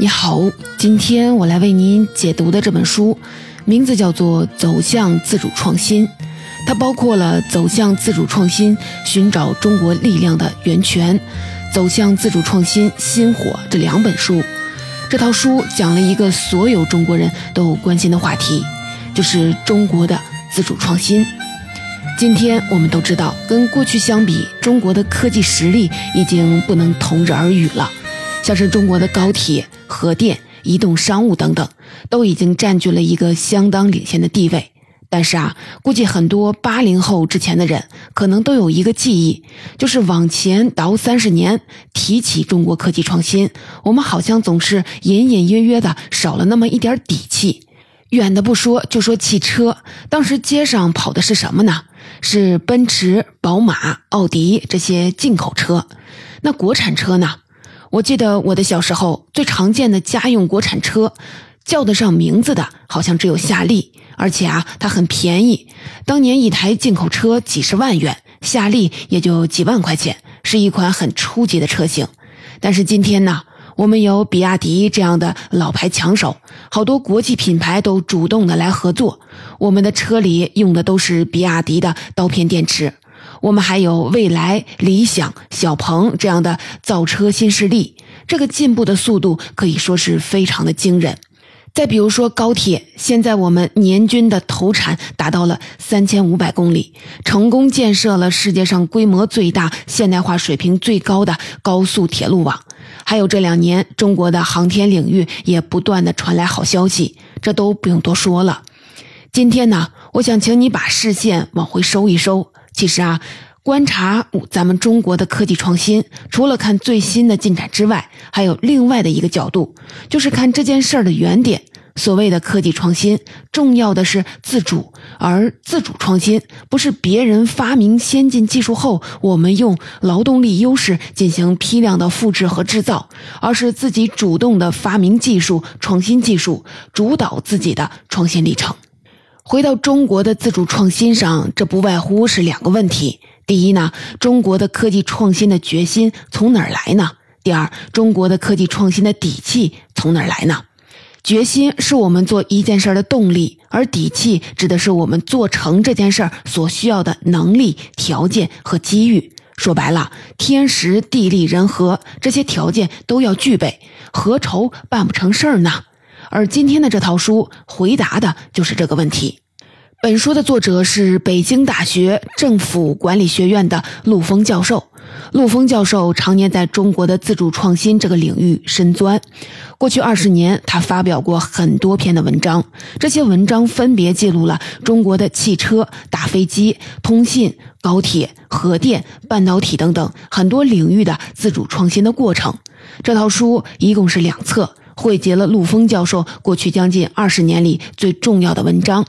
你好，今天我来为您解读的这本书，名字叫做《走向自主创新》，它包括了《走向自主创新：寻找中国力量的源泉》《走向自主创新：薪火》这两本书。这套书讲了一个所有中国人都关心的话题，就是中国的自主创新。今天我们都知道，跟过去相比，中国的科技实力已经不能同日而语了。像是中国的高铁、核电、移动商务等等，都已经占据了一个相当领先的地位。但是啊，估计很多八零后之前的人可能都有一个记忆，就是往前倒三十年，提起中国科技创新，我们好像总是隐隐约约的少了那么一点底气。远的不说，就说汽车，当时街上跑的是什么呢？是奔驰、宝马、奥迪这些进口车，那国产车呢？我记得我的小时候最常见的家用国产车，叫得上名字的，好像只有夏利，而且啊，它很便宜。当年一台进口车几十万元，夏利也就几万块钱，是一款很初级的车型。但是今天呢？我们有比亚迪这样的老牌抢手，好多国际品牌都主动的来合作。我们的车里用的都是比亚迪的刀片电池。我们还有未来、理想、小鹏这样的造车新势力，这个进步的速度可以说是非常的惊人。再比如说高铁，现在我们年均的投产达到了三千五百公里，成功建设了世界上规模最大、现代化水平最高的高速铁路网。还有这两年，中国的航天领域也不断的传来好消息，这都不用多说了。今天呢，我想请你把视线往回收一收。其实啊，观察咱们中国的科技创新，除了看最新的进展之外，还有另外的一个角度，就是看这件事儿的原点。所谓的科技创新，重要的是自主，而自主创新不是别人发明先进技术后，我们用劳动力优势进行批量的复制和制造，而是自己主动的发明技术、创新技术，主导自己的创新历程。回到中国的自主创新上，这不外乎是两个问题：第一呢，中国的科技创新的决心从哪儿来呢？第二，中国的科技创新的底气从哪儿来呢？决心是我们做一件事儿的动力，而底气指的是我们做成这件事儿所需要的能力、条件和机遇。说白了，天时地利人和这些条件都要具备，何愁办不成事儿呢？而今天的这套书回答的就是这个问题。本书的作者是北京大学政府管理学院的陆峰教授。陆峰教授常年在中国的自主创新这个领域深钻。过去二十年，他发表过很多篇的文章，这些文章分别记录了中国的汽车、大飞机、通信、高铁、核电、半导体等等很多领域的自主创新的过程。这套书一共是两册，汇集了陆峰教授过去将近二十年里最重要的文章。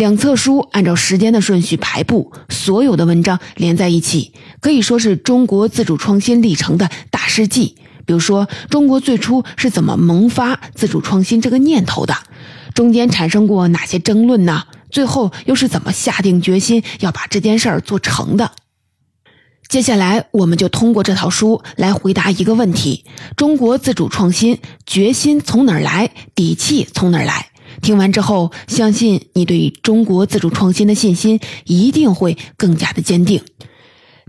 两册书按照时间的顺序排布，所有的文章连在一起，可以说是中国自主创新历程的大事记。比如说，中国最初是怎么萌发自主创新这个念头的？中间产生过哪些争论呢？最后又是怎么下定决心要把这件事儿做成的？接下来，我们就通过这套书来回答一个问题：中国自主创新决心从哪儿来？底气从哪儿来？听完之后，相信你对中国自主创新的信心一定会更加的坚定。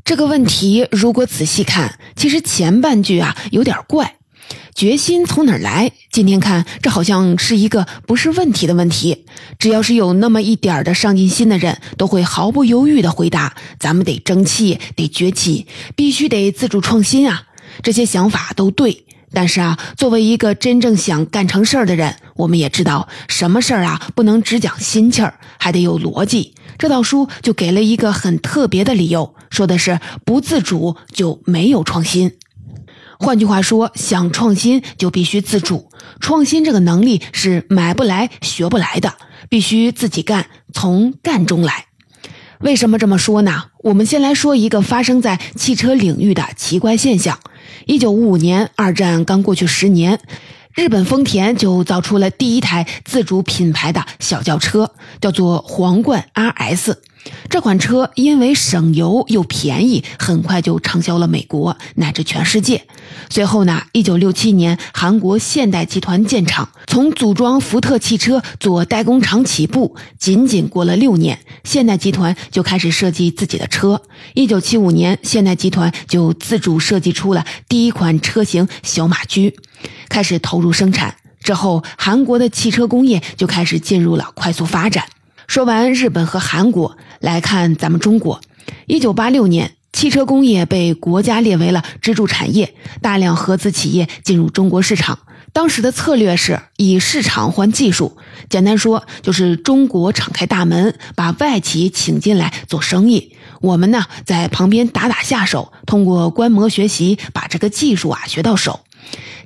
这个问题如果仔细看，其实前半句啊有点怪，决心从哪儿来？今天看这好像是一个不是问题的问题。只要是有那么一点的上进心的人，都会毫不犹豫的回答：咱们得争气，得崛起，必须得自主创新啊！这些想法都对。但是啊，作为一个真正想干成事儿的人，我们也知道什么事儿啊不能只讲心气儿，还得有逻辑。这套书就给了一个很特别的理由，说的是不自主就没有创新。换句话说，想创新就必须自主。创新这个能力是买不来、学不来的，必须自己干，从干中来。为什么这么说呢？我们先来说一个发生在汽车领域的奇怪现象。一九五五年，二战刚过去十年，日本丰田就造出了第一台自主品牌的小轿车，叫做皇冠 RS。这款车因为省油又便宜，很快就畅销了美国乃至全世界。随后呢，一九六七年，韩国现代集团建厂，从组装福特汽车做代工厂起步，仅仅过了六年，现代集团就开始设计自己的车。一九七五年，现代集团就自主设计出了第一款车型小马驹，开始投入生产。之后，韩国的汽车工业就开始进入了快速发展。说完日本和韩国，来看咱们中国。一九八六年。汽车工业被国家列为了支柱产业，大量合资企业进入中国市场。当时的策略是以市场换技术，简单说就是中国敞开大门，把外企请进来做生意。我们呢在旁边打打下手，通过观摩学习，把这个技术啊学到手。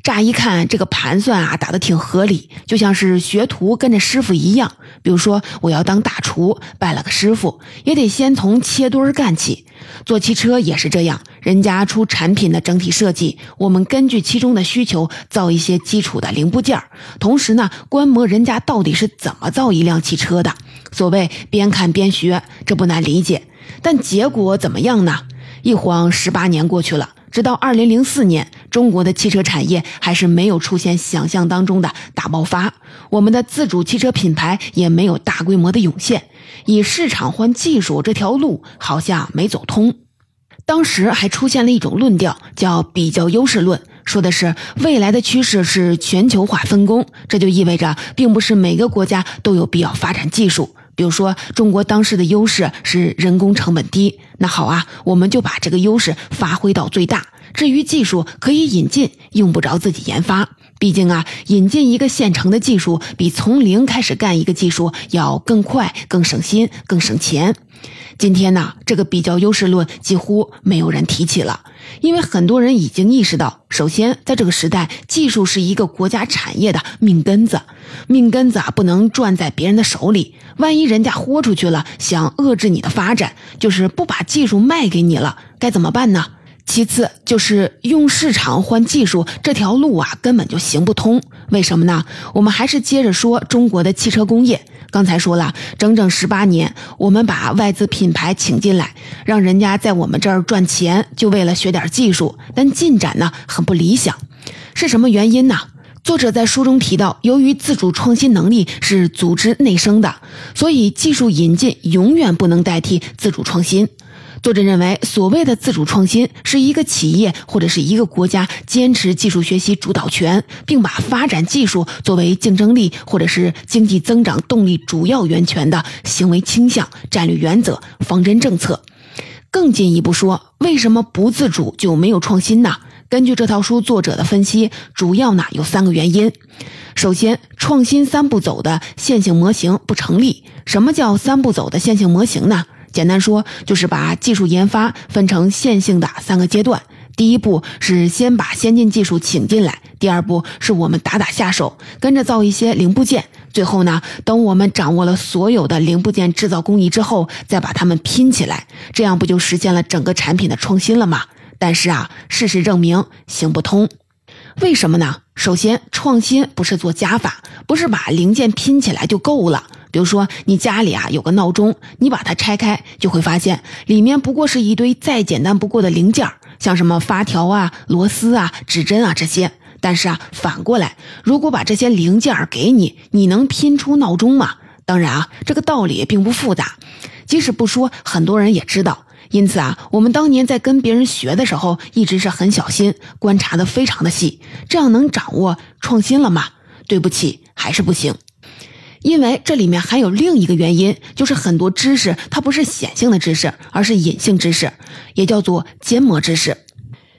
乍一看，这个盘算啊打得挺合理，就像是学徒跟着师傅一样。比如说，我要当大厨，拜了个师傅，也得先从切墩儿干起。做汽车也是这样，人家出产品的整体设计，我们根据其中的需求造一些基础的零部件儿同时呢，观摩人家到底是怎么造一辆汽车的。所谓边看边学，这不难理解。但结果怎么样呢？一晃十八年过去了。直到二零零四年，中国的汽车产业还是没有出现想象当中的大爆发，我们的自主汽车品牌也没有大规模的涌现，以市场换技术这条路好像没走通。当时还出现了一种论调，叫比较优势论，说的是未来的趋势是全球化分工，这就意味着并不是每个国家都有必要发展技术。比如说，中国当时的优势是人工成本低，那好啊，我们就把这个优势发挥到最大。至于技术可以引进，用不着自己研发。毕竟啊，引进一个现成的技术，比从零开始干一个技术要更快、更省心、更省钱。今天呢，这个比较优势论几乎没有人提起了，因为很多人已经意识到，首先在这个时代，技术是一个国家产业的命根子，命根子啊不能攥在别人的手里，万一人家豁出去了，想遏制你的发展，就是不把技术卖给你了，该怎么办呢？其次就是用市场换技术这条路啊，根本就行不通。为什么呢？我们还是接着说中国的汽车工业。刚才说了，整整十八年，我们把外资品牌请进来，让人家在我们这儿赚钱，就为了学点技术。但进展呢，很不理想。是什么原因呢？作者在书中提到，由于自主创新能力是组织内生的，所以技术引进永远不能代替自主创新。作者认为，所谓的自主创新是一个企业或者是一个国家坚持技术学习主导权，并把发展技术作为竞争力或者是经济增长动力主要源泉的行为倾向、战略原则、方针政策。更进一步说，为什么不自主就没有创新呢？根据这套书作者的分析，主要呢有三个原因。首先，创新三步走的线性模型不成立。什么叫三步走的线性模型呢？简单说，就是把技术研发分成线性的三个阶段。第一步是先把先进技术请进来，第二步是我们打打下手，跟着造一些零部件。最后呢，等我们掌握了所有的零部件制造工艺之后，再把它们拼起来，这样不就实现了整个产品的创新了吗？但是啊，事实证明行不通。为什么呢？首先，创新不是做加法，不是把零件拼起来就够了。比如说，你家里啊有个闹钟，你把它拆开，就会发现里面不过是一堆再简单不过的零件，像什么发条啊、螺丝啊、指针啊这些。但是啊，反过来，如果把这些零件给你，你能拼出闹钟吗？当然啊，这个道理并不复杂，即使不说，很多人也知道。因此啊，我们当年在跟别人学的时候，一直是很小心，观察的非常的细，这样能掌握创新了吗？对不起，还是不行。因为这里面还有另一个原因，就是很多知识它不是显性的知识，而是隐性知识，也叫做缄默知识。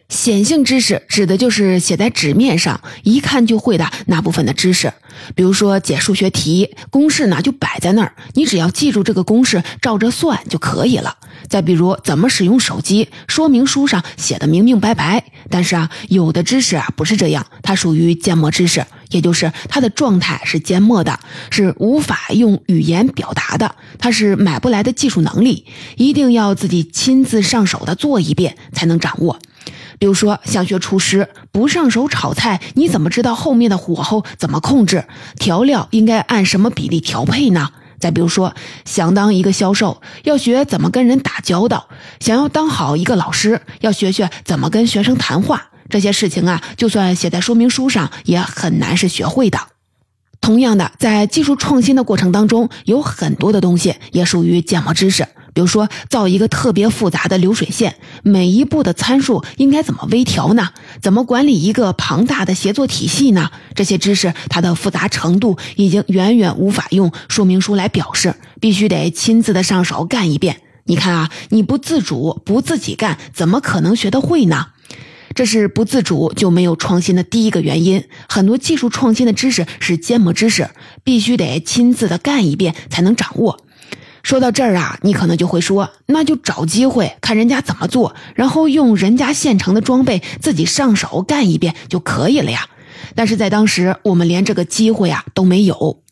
显性知识指的就是写在纸面上，一看就会的那部分的知识。比如说解数学题，公式呢就摆在那儿，你只要记住这个公式，照着算就可以了。再比如怎么使用手机，说明书上写的明明白白。但是啊，有的知识啊不是这样，它属于缄默知识，也就是它的状态是缄默的，是无法用语言表达的，它是买不来的技术能力，一定要自己亲自上手的做一遍才能掌握。比如说，想学厨师，不上手炒菜，你怎么知道后面的火候怎么控制，调料应该按什么比例调配呢？再比如说，想当一个销售，要学怎么跟人打交道；想要当好一个老师，要学学怎么跟学生谈话。这些事情啊，就算写在说明书上，也很难是学会的。同样的，在技术创新的过程当中，有很多的东西也属于建模知识。比如说，造一个特别复杂的流水线，每一步的参数应该怎么微调呢？怎么管理一个庞大的协作体系呢？这些知识它的复杂程度已经远远无法用说明书来表示，必须得亲自的上手干一遍。你看啊，你不自主不自己干，怎么可能学得会呢？这是不自主就没有创新的第一个原因。很多技术创新的知识是建模知识，必须得亲自的干一遍才能掌握。说到这儿啊，你可能就会说，那就找机会看人家怎么做，然后用人家现成的装备自己上手干一遍就可以了呀。但是在当时，我们连这个机会啊都没有。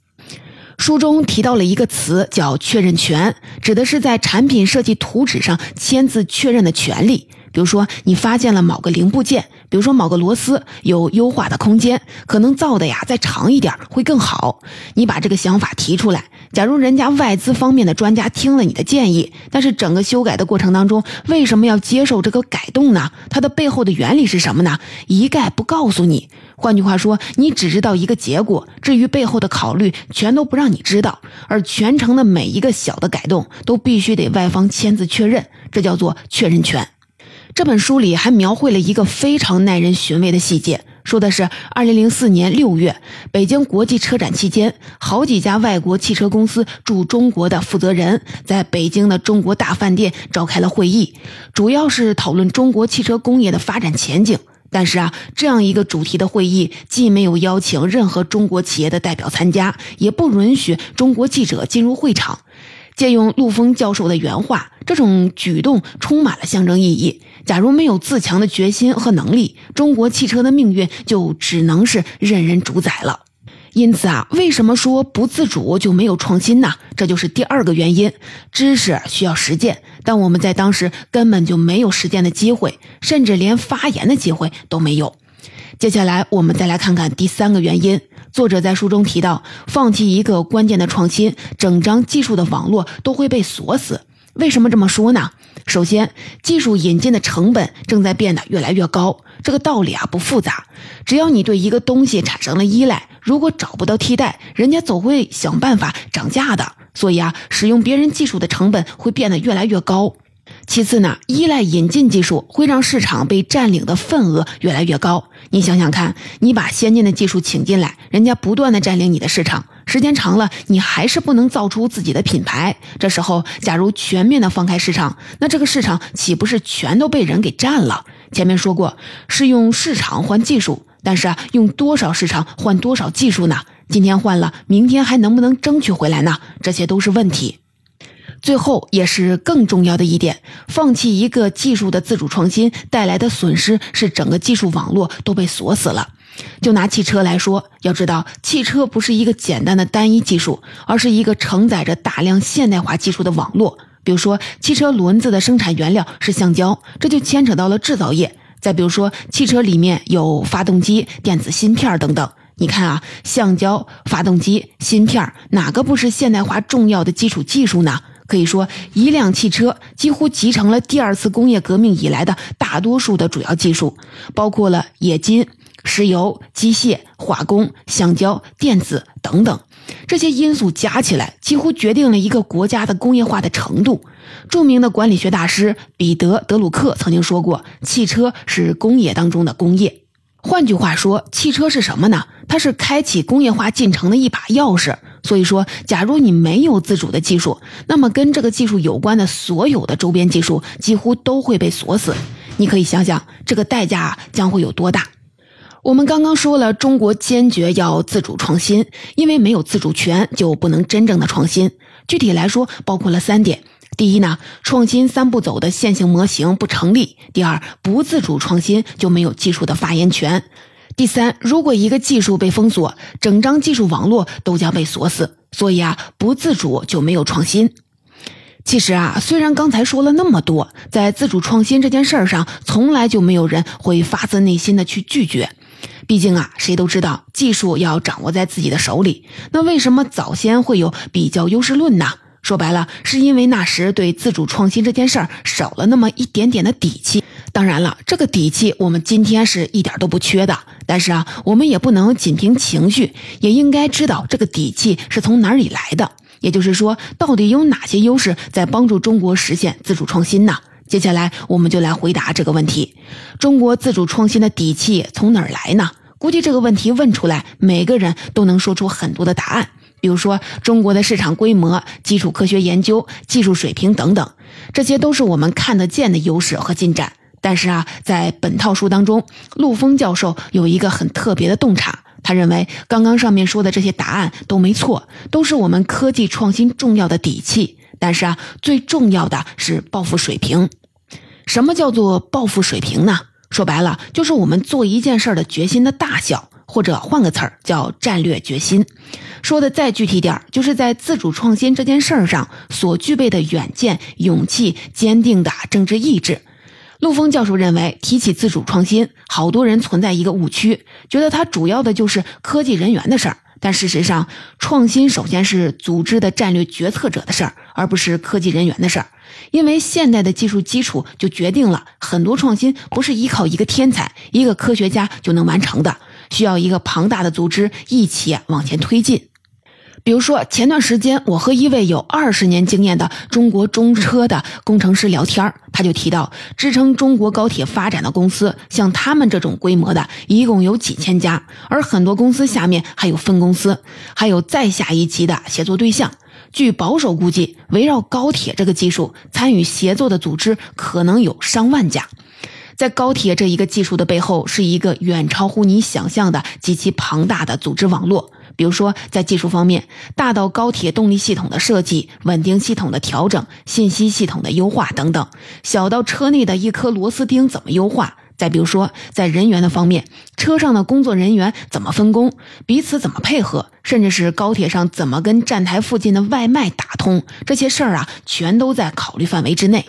书中提到了一个词叫确认权，指的是在产品设计图纸上签字确认的权利。比如说，你发现了某个零部件，比如说某个螺丝有优化的空间，可能造的呀再长一点会更好。你把这个想法提出来，假如人家外资方面的专家听了你的建议，但是整个修改的过程当中，为什么要接受这个改动呢？它的背后的原理是什么呢？一概不告诉你。换句话说，你只知道一个结果，至于背后的考虑，全都不让你知道。而全程的每一个小的改动，都必须得外方签字确认，这叫做确认权。这本书里还描绘了一个非常耐人寻味的细节，说的是二零零四年六月，北京国际车展期间，好几家外国汽车公司驻中国的负责人在北京的中国大饭店召开了会议，主要是讨论中国汽车工业的发展前景。但是啊，这样一个主题的会议，既没有邀请任何中国企业的代表参加，也不允许中国记者进入会场。借用陆丰教授的原话，这种举动充满了象征意义。假如没有自强的决心和能力，中国汽车的命运就只能是任人主宰了。因此啊，为什么说不自主就没有创新呢？这就是第二个原因。知识需要实践，但我们在当时根本就没有实践的机会，甚至连发言的机会都没有。接下来，我们再来看看第三个原因。作者在书中提到，放弃一个关键的创新，整张技术的网络都会被锁死。为什么这么说呢？首先，技术引进的成本正在变得越来越高。这个道理啊不复杂，只要你对一个东西产生了依赖，如果找不到替代，人家总会想办法涨价的。所以啊，使用别人技术的成本会变得越来越高。其次呢，依赖引进技术会让市场被占领的份额越来越高。你想想看，你把先进的技术请进来，人家不断的占领你的市场，时间长了，你还是不能造出自己的品牌。这时候，假如全面的放开市场，那这个市场岂不是全都被人给占了？前面说过，是用市场换技术，但是啊，用多少市场换多少技术呢？今天换了，明天还能不能争取回来呢？这些都是问题。最后也是更重要的一点，放弃一个技术的自主创新带来的损失是整个技术网络都被锁死了。就拿汽车来说，要知道汽车不是一个简单的单一技术，而是一个承载着大量现代化技术的网络。比如说，汽车轮子的生产原料是橡胶，这就牵扯到了制造业。再比如说，汽车里面有发动机、电子芯片等等。你看啊，橡胶、发动机、芯片，哪个不是现代化重要的基础技术呢？可以说，一辆汽车几乎集成了第二次工业革命以来的大多数的主要技术，包括了冶金、石油、机械、化工、橡胶、电子等等。这些因素加起来，几乎决定了一个国家的工业化的程度。著名的管理学大师彼得·德鲁克曾经说过：“汽车是工业当中的工业。”换句话说，汽车是什么呢？它是开启工业化进程的一把钥匙。所以说，假如你没有自主的技术，那么跟这个技术有关的所有的周边技术几乎都会被锁死。你可以想想，这个代价将会有多大？我们刚刚说了，中国坚决要自主创新，因为没有自主权就不能真正的创新。具体来说，包括了三点：第一呢，创新三步走的线性模型不成立；第二，不自主创新就没有技术的发言权。第三，如果一个技术被封锁，整张技术网络都将被锁死。所以啊，不自主就没有创新。其实啊，虽然刚才说了那么多，在自主创新这件事儿上，从来就没有人会发自内心的去拒绝。毕竟啊，谁都知道技术要掌握在自己的手里。那为什么早先会有比较优势论呢？说白了，是因为那时对自主创新这件事儿少了那么一点点的底气。当然了，这个底气我们今天是一点都不缺的。但是啊，我们也不能仅凭情绪，也应该知道这个底气是从哪里来的。也就是说，到底有哪些优势在帮助中国实现自主创新呢？接下来我们就来回答这个问题：中国自主创新的底气从哪儿来呢？估计这个问题问出来，每个人都能说出很多的答案。比如说，中国的市场规模、基础科学研究、技术水平等等，这些都是我们看得见的优势和进展。但是啊，在本套书当中，陆峰教授有一个很特别的洞察，他认为刚刚上面说的这些答案都没错，都是我们科技创新重要的底气。但是啊，最重要的是抱负水平。什么叫做抱负水平呢？说白了，就是我们做一件事儿的决心的大小。或者换个词儿叫战略决心，说的再具体点儿，就是在自主创新这件事儿上所具备的远见、勇气、坚定的政治意志。陆峰教授认为，提起自主创新，好多人存在一个误区，觉得它主要的就是科技人员的事儿。但事实上，创新首先是组织的战略决策者的事儿，而不是科技人员的事儿。因为现代的技术基础就决定了很多创新不是依靠一个天才、一个科学家就能完成的。需要一个庞大的组织一起往前推进。比如说，前段时间我和一位有二十年经验的中国中车的工程师聊天他就提到，支撑中国高铁发展的公司，像他们这种规模的，一共有几千家，而很多公司下面还有分公司，还有再下一级的协作对象。据保守估计，围绕高铁这个技术参与协作的组织可能有上万家。在高铁这一个技术的背后，是一个远超乎你想象的极其庞大的组织网络。比如说，在技术方面，大到高铁动力系统的设计、稳定系统的调整、信息系统的优化等等；小到车内的一颗螺丝钉怎么优化；再比如说，在人员的方面，车上的工作人员怎么分工，彼此怎么配合，甚至是高铁上怎么跟站台附近的外卖打通，这些事儿啊，全都在考虑范围之内。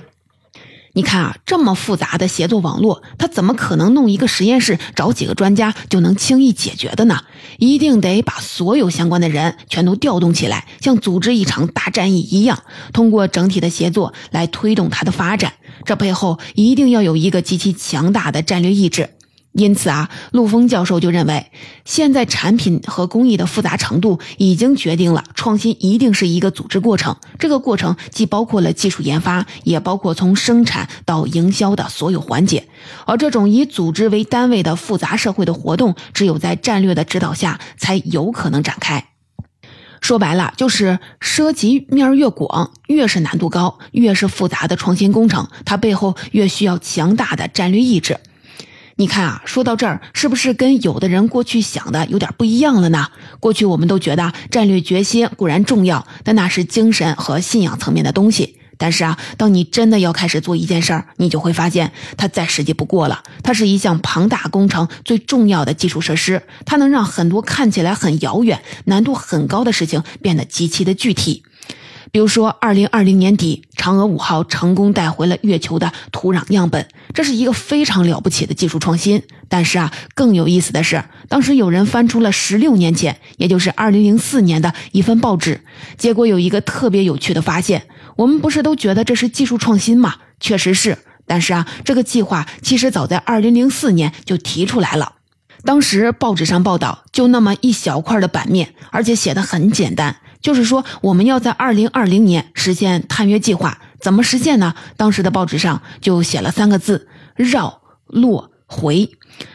你看啊，这么复杂的协作网络，他怎么可能弄一个实验室找几个专家就能轻易解决的呢？一定得把所有相关的人全都调动起来，像组织一场大战役一样，通过整体的协作来推动它的发展。这背后一定要有一个极其强大的战略意志。因此啊，陆峰教授就认为，现在产品和工艺的复杂程度已经决定了创新一定是一个组织过程。这个过程既包括了技术研发，也包括从生产到营销的所有环节。而这种以组织为单位的复杂社会的活动，只有在战略的指导下才有可能展开。说白了，就是涉及面越广，越是难度高，越是复杂的创新工程，它背后越需要强大的战略意志。你看啊，说到这儿，是不是跟有的人过去想的有点不一样了呢？过去我们都觉得战略决心固然重要，但那是精神和信仰层面的东西。但是啊，当你真的要开始做一件事儿，你就会发现它再实际不过了。它是一项庞大工程最重要的基础设施，它能让很多看起来很遥远、难度很高的事情变得极其的具体。比如说，二零二零年底，嫦娥五号成功带回了月球的土壤样本，这是一个非常了不起的技术创新。但是啊，更有意思的是，当时有人翻出了十六年前，也就是二零零四年的一份报纸，结果有一个特别有趣的发现。我们不是都觉得这是技术创新吗？确实是。但是啊，这个计划其实早在二零零四年就提出来了。当时报纸上报道，就那么一小块的版面，而且写的很简单。就是说，我们要在二零二零年实现探月计划，怎么实现呢？当时的报纸上就写了三个字：绕、落、回。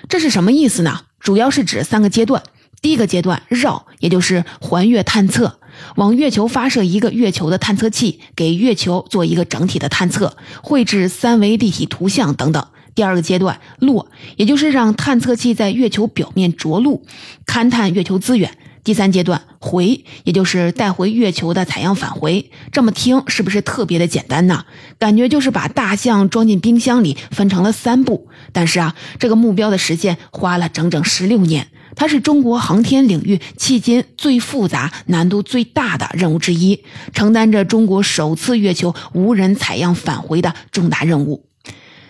这是什么意思呢？主要是指三个阶段。第一个阶段，绕，也就是环月探测，往月球发射一个月球的探测器，给月球做一个整体的探测，绘制三维立体图像等等。第二个阶段，落，也就是让探测器在月球表面着陆，勘探月球资源。第三阶段回，也就是带回月球的采样返回。这么听是不是特别的简单呢？感觉就是把大象装进冰箱里，分成了三步。但是啊，这个目标的实现花了整整十六年，它是中国航天领域迄今最复杂、难度最大的任务之一，承担着中国首次月球无人采样返回的重大任务。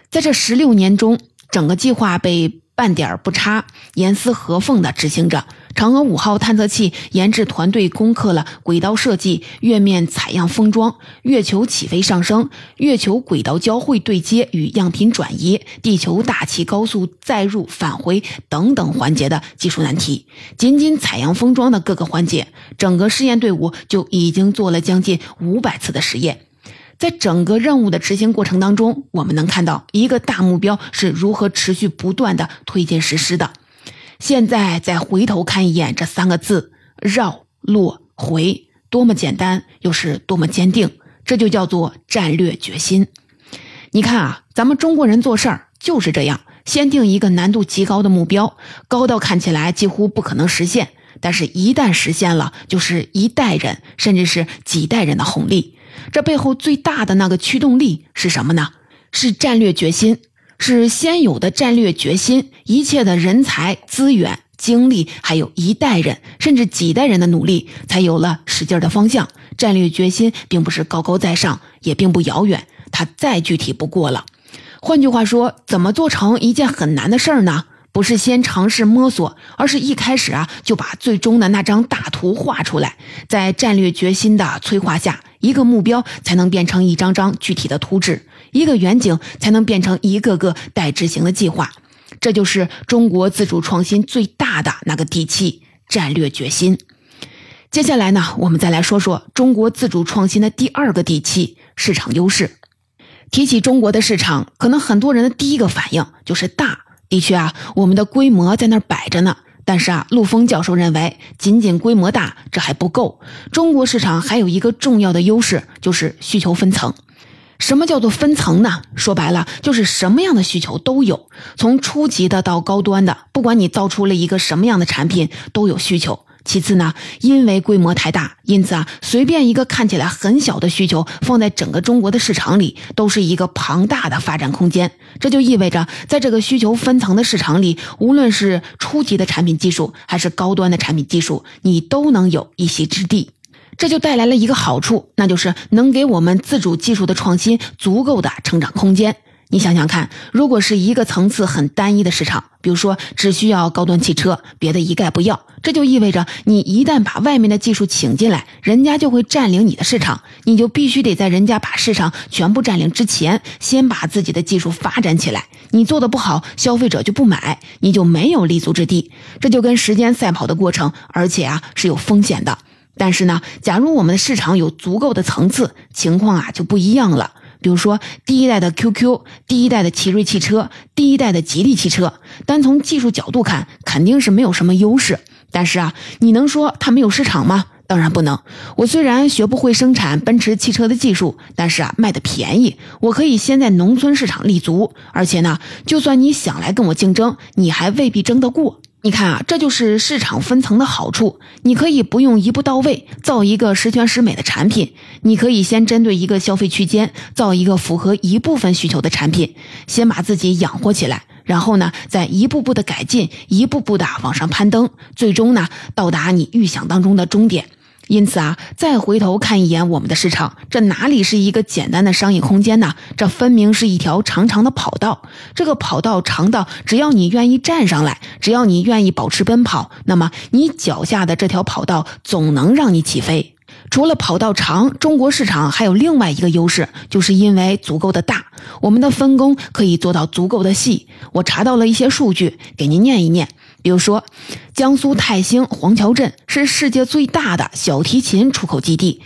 在这十六年中，整个计划被。半点不差、严丝合缝地执行着。嫦娥五号探测器研制团队攻克了轨道设计、月面采样封装、月球起飞上升、月球轨道交会对接与样品转移、地球大气高速载入返回等等环节的技术难题。仅仅采样封装的各个环节，整个试验队伍就已经做了将近五百次的实验。在整个任务的执行过程当中，我们能看到一个大目标是如何持续不断的推进实施的。现在再回头看一眼这三个字“绕、落、回”，多么简单，又是多么坚定，这就叫做战略决心。你看啊，咱们中国人做事儿就是这样，先定一个难度极高的目标，高到看起来几乎不可能实现，但是一旦实现了，就是一代人甚至是几代人的红利。这背后最大的那个驱动力是什么呢？是战略决心。是先有的战略决心，一切的人才、资源、精力，还有一代人甚至几代人的努力，才有了使劲的方向。战略决心并不是高高在上，也并不遥远，它再具体不过了。换句话说，怎么做成一件很难的事儿呢？不是先尝试摸索，而是一开始啊就把最终的那张大图画出来，在战略决心的催化下，一个目标才能变成一张张具体的图纸。一个远景才能变成一个个待执行的计划，这就是中国自主创新最大的那个底气——战略决心。接下来呢，我们再来说说中国自主创新的第二个底气——市场优势。提起中国的市场，可能很多人的第一个反应就是大。的确啊，我们的规模在那儿摆着呢。但是啊，陆峰教授认为，仅仅规模大这还不够。中国市场还有一个重要的优势，就是需求分层。什么叫做分层呢？说白了，就是什么样的需求都有，从初级的到高端的，不管你造出了一个什么样的产品，都有需求。其次呢，因为规模太大，因此啊，随便一个看起来很小的需求，放在整个中国的市场里，都是一个庞大的发展空间。这就意味着，在这个需求分层的市场里，无论是初级的产品技术，还是高端的产品技术，你都能有一席之地。这就带来了一个好处，那就是能给我们自主技术的创新足够的成长空间。你想想看，如果是一个层次很单一的市场，比如说只需要高端汽车，别的一概不要，这就意味着你一旦把外面的技术请进来，人家就会占领你的市场，你就必须得在人家把市场全部占领之前，先把自己的技术发展起来。你做的不好，消费者就不买，你就没有立足之地。这就跟时间赛跑的过程，而且啊是有风险的。但是呢，假如我们的市场有足够的层次，情况啊就不一样了。比如说，第一代的 QQ，第一代的奇瑞汽车，第一代的吉利汽车，单从技术角度看，肯定是没有什么优势。但是啊，你能说它没有市场吗？当然不能。我虽然学不会生产奔驰汽车的技术，但是啊，卖的便宜，我可以先在农村市场立足。而且呢，就算你想来跟我竞争，你还未必争得过。你看啊，这就是市场分层的好处。你可以不用一步到位造一个十全十美的产品，你可以先针对一个消费区间造一个符合一部分需求的产品，先把自己养活起来，然后呢，再一步步的改进，一步步的往上攀登，最终呢，到达你预想当中的终点。因此啊，再回头看一眼我们的市场，这哪里是一个简单的商业空间呢？这分明是一条长长的跑道。这个跑道长到，只要你愿意站上来，只要你愿意保持奔跑，那么你脚下的这条跑道总能让你起飞。除了跑道长，中国市场还有另外一个优势，就是因为足够的大，我们的分工可以做到足够的细。我查到了一些数据，给您念一念。比如说，江苏泰兴黄桥镇是世界最大的小提琴出口基地；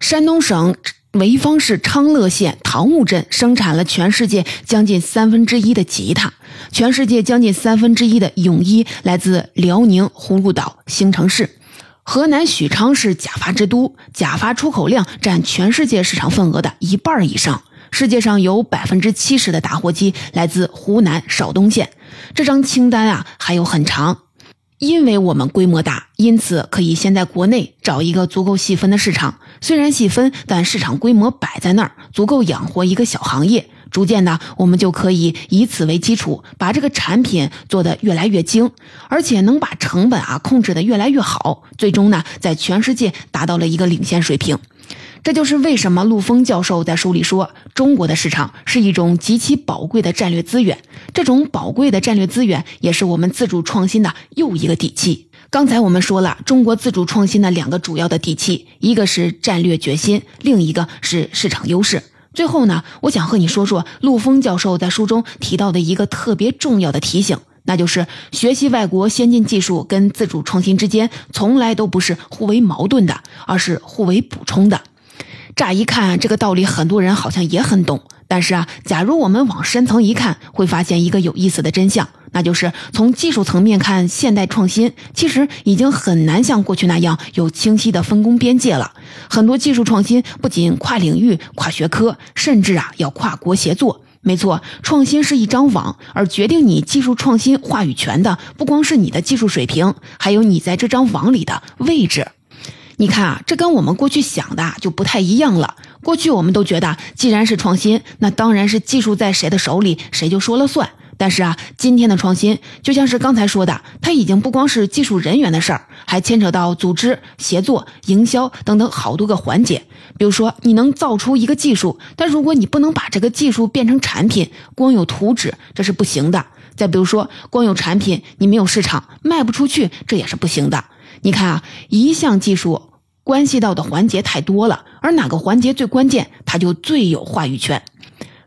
山东省潍坊市昌乐县唐坞镇生产了全世界将近三分之一的吉他；全世界将近三分之一的泳衣来自辽宁葫芦岛兴城市；河南许昌是假发之都，假发出口量占全世界市场份额的一半以上。世界上有百分之七十的打火机来自湖南邵东县。这张清单啊还有很长，因为我们规模大，因此可以先在国内找一个足够细分的市场。虽然细分，但市场规模摆在那儿，足够养活一个小行业。逐渐的，我们就可以以此为基础，把这个产品做得越来越精，而且能把成本啊控制得越来越好。最终呢，在全世界达到了一个领先水平。这就是为什么陆峰教授在书里说，中国的市场是一种极其宝贵的战略资源。这种宝贵的战略资源，也是我们自主创新的又一个底气。刚才我们说了，中国自主创新的两个主要的底气，一个是战略决心，另一个是市场优势。最后呢，我想和你说说陆峰教授在书中提到的一个特别重要的提醒，那就是学习外国先进技术跟自主创新之间从来都不是互为矛盾的，而是互为补充的。乍一看，这个道理很多人好像也很懂。但是啊，假如我们往深层一看，会发现一个有意思的真相，那就是从技术层面看，现代创新其实已经很难像过去那样有清晰的分工边界了。很多技术创新不仅跨领域、跨学科，甚至啊要跨国协作。没错，创新是一张网，而决定你技术创新话语权的，不光是你的技术水平，还有你在这张网里的位置。你看啊，这跟我们过去想的就不太一样了。过去我们都觉得，既然是创新，那当然是技术在谁的手里，谁就说了算。但是啊，今天的创新就像是刚才说的，它已经不光是技术人员的事儿，还牵扯到组织、协作、营销等等好多个环节。比如说，你能造出一个技术，但如果你不能把这个技术变成产品，光有图纸这是不行的。再比如说，光有产品，你没有市场，卖不出去，这也是不行的。你看啊，一项技术。关系到的环节太多了，而哪个环节最关键，他就最有话语权。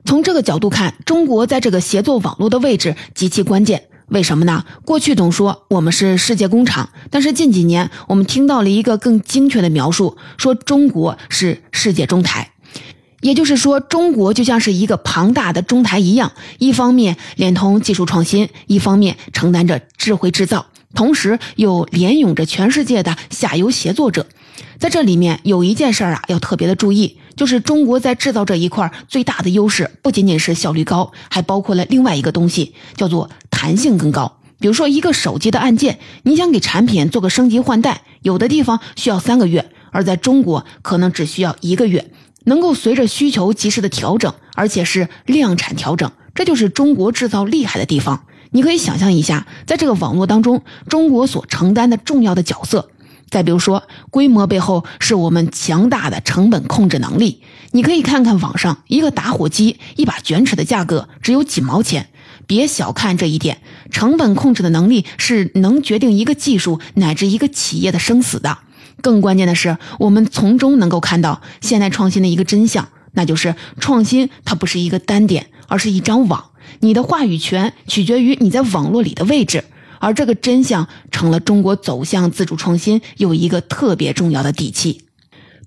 从这个角度看，中国在这个协作网络的位置极其关键。为什么呢？过去总说我们是世界工厂，但是近几年我们听到了一个更精确的描述，说中国是世界中台。也就是说，中国就像是一个庞大的中台一样，一方面连通技术创新，一方面承担着智慧制造，同时又连涌着全世界的下游协作者。在这里面有一件事儿啊，要特别的注意，就是中国在制造这一块最大的优势，不仅仅是效率高，还包括了另外一个东西，叫做弹性更高。比如说一个手机的按键，你想给产品做个升级换代，有的地方需要三个月，而在中国可能只需要一个月，能够随着需求及时的调整，而且是量产调整，这就是中国制造厉害的地方。你可以想象一下，在这个网络当中，中国所承担的重要的角色。再比如说，规模背后是我们强大的成本控制能力。你可以看看网上一个打火机、一把卷尺的价格只有几毛钱。别小看这一点，成本控制的能力是能决定一个技术乃至一个企业的生死的。更关键的是，我们从中能够看到现代创新的一个真相，那就是创新它不是一个单点，而是一张网。你的话语权取决于你在网络里的位置。而这个真相成了中国走向自主创新又一个特别重要的底气。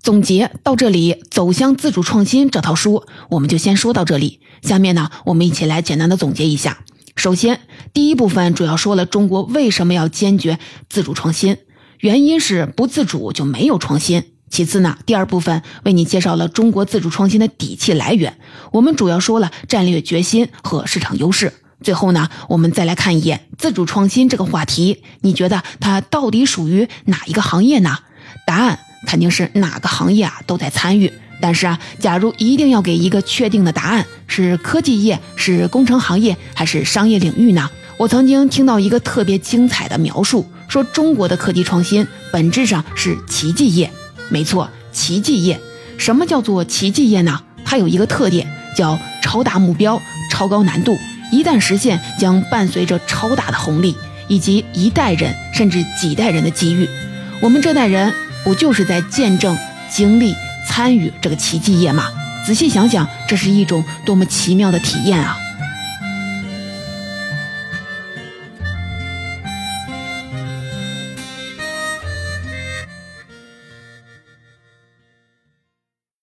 总结到这里，《走向自主创新》这套书我们就先说到这里。下面呢，我们一起来简单的总结一下。首先，第一部分主要说了中国为什么要坚决自主创新，原因是不自主就没有创新。其次呢，第二部分为你介绍了中国自主创新的底气来源，我们主要说了战略决心和市场优势。最后呢，我们再来看一眼自主创新这个话题，你觉得它到底属于哪一个行业呢？答案肯定是哪个行业啊都在参与。但是啊，假如一定要给一个确定的答案，是科技业、是工程行业还是商业领域呢？我曾经听到一个特别精彩的描述，说中国的科技创新本质上是奇迹业。没错，奇迹业。什么叫做奇迹业呢？它有一个特点，叫超大目标、超高难度。一旦实现，将伴随着超大的红利，以及一代人甚至几代人的机遇。我们这代人不就是在见证、经历、参与这个奇迹业吗？仔细想想，这是一种多么奇妙的体验啊！